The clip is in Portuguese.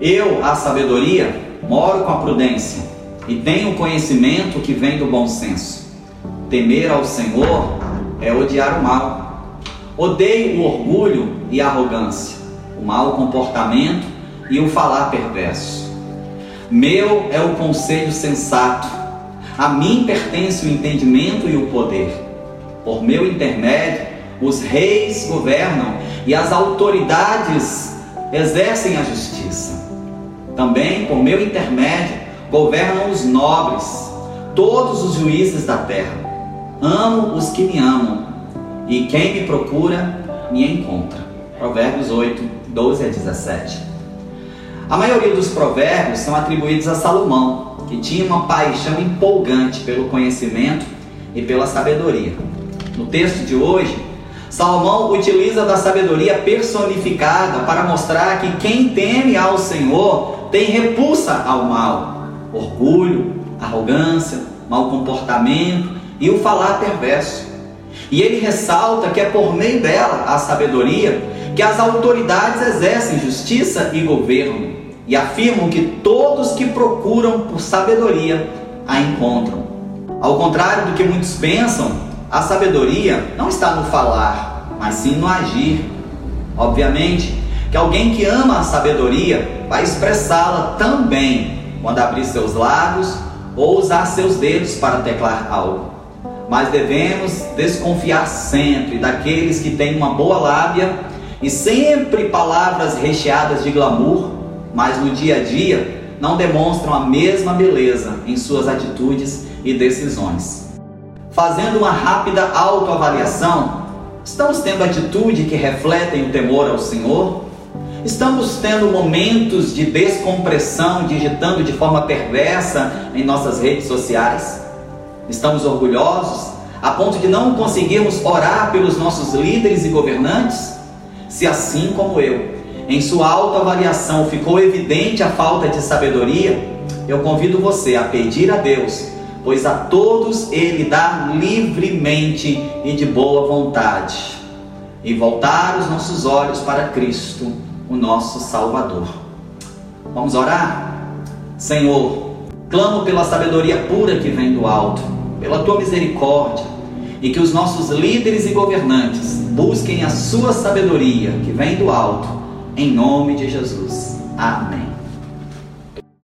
Eu, a sabedoria, moro com a prudência e tenho o conhecimento que vem do bom senso. Temer ao Senhor é odiar o mal. Odeio o orgulho e a arrogância, o mau comportamento e o falar perverso. Meu é o conselho sensato. A mim pertence o entendimento e o poder. Por meu intermédio, os reis governam e as autoridades exercem a justiça. Também, por meu intermédio, governam os nobres, todos os juízes da terra. Amo os que me amam, e quem me procura me encontra. Provérbios 8, 12 a 17. A maioria dos provérbios são atribuídos a Salomão, que tinha uma paixão empolgante pelo conhecimento e pela sabedoria. No texto de hoje, Salomão utiliza da sabedoria personificada para mostrar que quem teme ao Senhor tem repulsa ao mal, orgulho, arrogância, mau comportamento e o falar perverso. E ele ressalta que é por meio dela, a sabedoria, que as autoridades exercem justiça e governo, e afirmam que todos que procuram por sabedoria a encontram. Ao contrário do que muitos pensam, a sabedoria não está no falar, mas sim no agir. Obviamente que alguém que ama a sabedoria vai expressá-la também quando abrir seus lábios ou usar seus dedos para teclar algo. Mas devemos desconfiar sempre daqueles que têm uma boa lábia e sempre palavras recheadas de glamour, mas no dia a dia não demonstram a mesma beleza em suas atitudes e decisões fazendo uma rápida autoavaliação, estamos tendo atitude que refletem o temor ao Senhor? Estamos tendo momentos de descompressão, digitando de forma perversa em nossas redes sociais? Estamos orgulhosos a ponto de não conseguirmos orar pelos nossos líderes e governantes? Se assim como eu, em sua autoavaliação ficou evidente a falta de sabedoria, eu convido você a pedir a Deus pois a todos ele dá livremente e de boa vontade. E voltar os nossos olhos para Cristo, o nosso Salvador. Vamos orar? Senhor, clamo pela sabedoria pura que vem do alto, pela tua misericórdia, e que os nossos líderes e governantes busquem a sua sabedoria que vem do alto, em nome de Jesus. Amém.